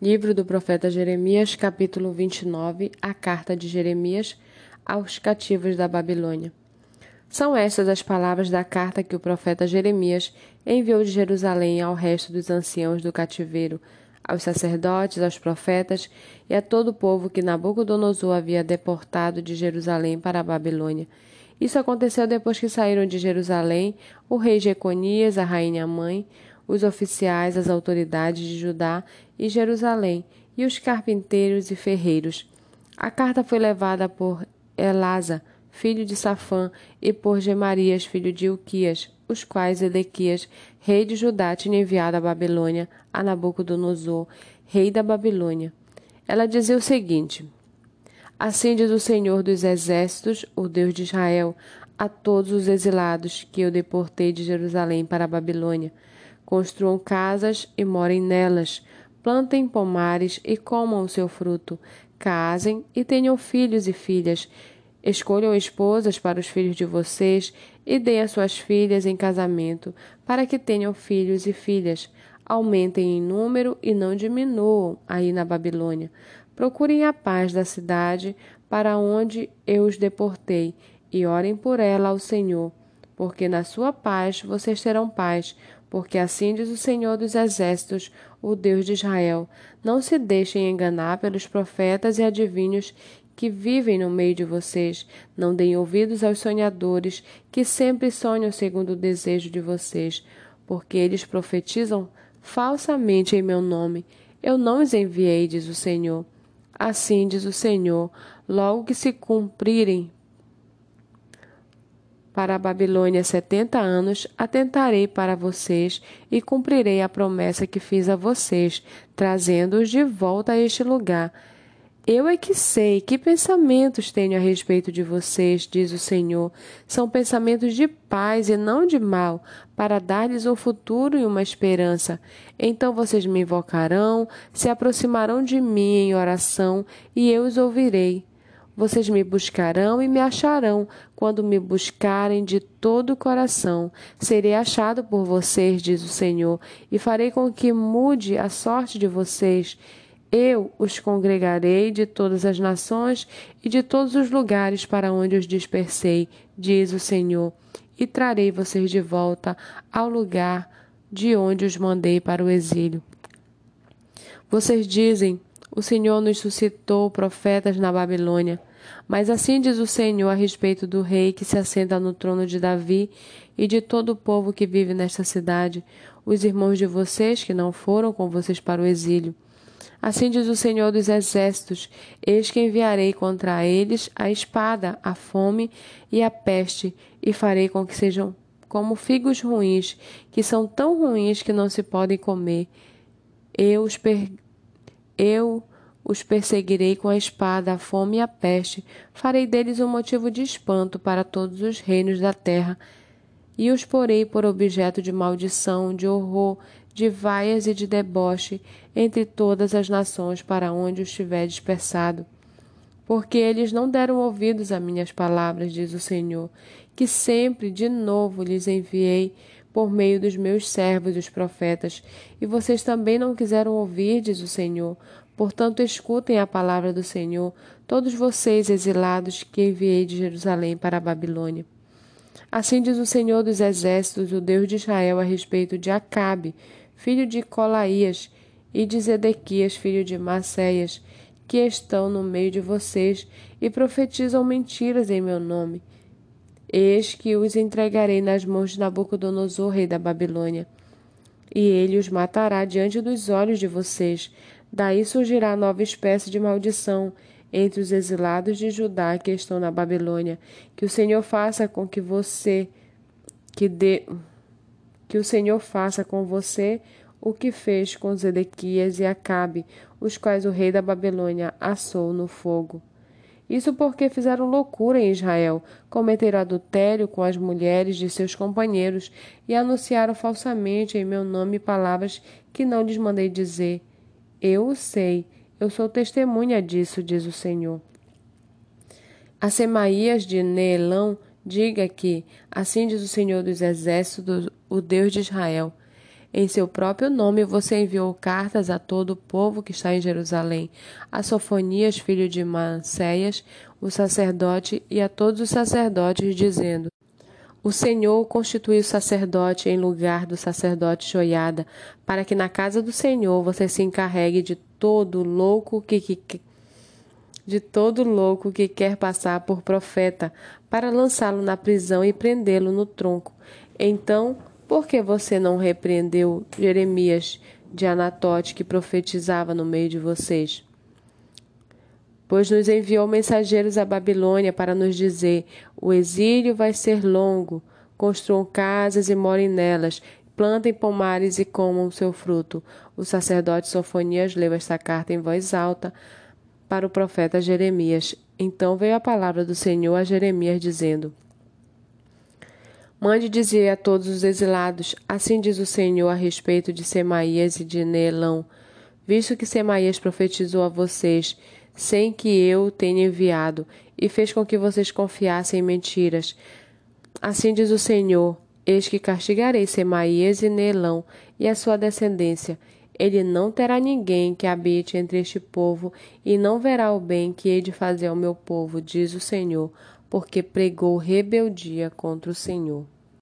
Livro do profeta Jeremias, capítulo 29, a carta de Jeremias aos cativos da Babilônia. São estas as palavras da carta que o profeta Jeremias enviou de Jerusalém ao resto dos anciãos do cativeiro, aos sacerdotes, aos profetas e a todo o povo que Nabucodonosor havia deportado de Jerusalém para a Babilônia. Isso aconteceu depois que saíram de Jerusalém o rei Jeconias, a rainha mãe, os oficiais, as autoridades de Judá e Jerusalém, e os carpinteiros e ferreiros. A carta foi levada por Elasa, filho de Safã, e por Gemarias, filho de Uquias, os quais Edequias, rei de Judá, tinha enviado à Babilônia a Nabucodonosor, rei da Babilônia. Ela dizia o seguinte: Assim diz o Senhor dos Exércitos, o Deus de Israel, a todos os exilados que eu deportei de Jerusalém para a Babilônia. Construam casas e morem nelas, plantem pomares e comam o seu fruto, casem e tenham filhos e filhas, escolham esposas para os filhos de vocês e deem as suas filhas em casamento, para que tenham filhos e filhas. Aumentem em número e não diminuam aí na Babilônia. Procurem a paz da cidade para onde eu os deportei e orem por ela ao Senhor, porque na sua paz vocês terão paz, porque assim diz o Senhor dos Exércitos, o Deus de Israel: Não se deixem enganar pelos profetas e adivinhos que vivem no meio de vocês. Não deem ouvidos aos sonhadores que sempre sonham segundo o desejo de vocês, porque eles profetizam falsamente em meu nome. Eu não os enviei, diz o Senhor. Assim diz o Senhor: logo que se cumprirem para a Babilônia setenta anos, atentarei para vocês e cumprirei a promessa que fiz a vocês, trazendo-os de volta a este lugar. Eu é que sei que pensamentos tenho a respeito de vocês, diz o Senhor. São pensamentos de paz e não de mal, para dar-lhes um futuro e uma esperança. Então vocês me invocarão, se aproximarão de mim em oração, e eu os ouvirei. Vocês me buscarão e me acharão quando me buscarem de todo o coração. Serei achado por vocês, diz o Senhor, e farei com que mude a sorte de vocês. Eu os congregarei de todas as nações e de todos os lugares para onde os dispersei, diz o Senhor, e trarei vocês de volta ao lugar de onde os mandei para o exílio. Vocês dizem: O Senhor nos suscitou profetas na Babilônia. Mas assim diz o Senhor a respeito do rei que se assenta no trono de Davi e de todo o povo que vive nesta cidade, os irmãos de vocês que não foram com vocês para o exílio. Assim diz o Senhor dos Exércitos: Eis que enviarei contra eles a espada, a fome e a peste, e farei com que sejam como figos ruins, que são tão ruins que não se podem comer. Eu os per... eu os perseguirei com a espada, a fome e a peste. Farei deles um motivo de espanto para todos os reinos da terra. E os porei por objeto de maldição, de horror, de vaias e de deboche entre todas as nações para onde os tiver dispersado. Porque eles não deram ouvidos a minhas palavras, diz o Senhor, que sempre de novo lhes enviei por meio dos meus servos, os profetas, e vocês também não quiseram ouvir, diz o Senhor. Portanto, escutem a palavra do Senhor, todos vocês exilados que enviei de Jerusalém para a Babilônia. Assim diz o Senhor dos Exércitos, o Deus de Israel, a respeito de Acabe, filho de Colaías, e de Zedequias, filho de Maceias, que estão no meio de vocês e profetizam mentiras em meu nome. Eis que os entregarei nas mãos de Nabucodonosor, rei da Babilônia, e ele os matará diante dos olhos de vocês. Daí surgirá nova espécie de maldição entre os exilados de Judá que estão na Babilônia. Que o Senhor faça com que você que dê que o Senhor faça com você o que fez com Zedequias e Acabe, os quais o rei da Babilônia assou no fogo. Isso porque fizeram loucura em Israel, cometeram adultério com as mulheres de seus companheiros e anunciaram falsamente em meu nome palavras que não lhes mandei dizer. Eu o sei, eu sou testemunha disso, diz o Senhor. A Semaías de Neelão, diga que, assim diz o Senhor dos Exércitos, o Deus de Israel: Em seu próprio nome você enviou cartas a todo o povo que está em Jerusalém, a Sofonias, filho de Mancéias, o sacerdote, e a todos os sacerdotes, dizendo: o Senhor constituiu sacerdote em lugar do sacerdote Joiada, para que na casa do Senhor você se encarregue de todo louco que, que de todo louco que quer passar por profeta, para lançá-lo na prisão e prendê-lo no tronco. Então, por que você não repreendeu Jeremias de Anatote que profetizava no meio de vocês? pois nos enviou mensageiros à Babilônia para nos dizer: o exílio vai ser longo. Construam casas e morem nelas, plantem pomares e comam seu fruto. O sacerdote Sofonias leu esta carta em voz alta para o profeta Jeremias. Então veio a palavra do Senhor a Jeremias, dizendo: Mande dizer a todos os exilados: Assim diz o Senhor a respeito de Semaías e de Neelão, visto que Semaías profetizou a vocês sem que eu tenha enviado, e fez com que vocês confiassem em mentiras. Assim diz o Senhor: Eis que castigarei Semaías e Nelão e a sua descendência. Ele não terá ninguém que habite entre este povo, e não verá o bem que hei de fazer ao meu povo, diz o Senhor, porque pregou rebeldia contra o Senhor.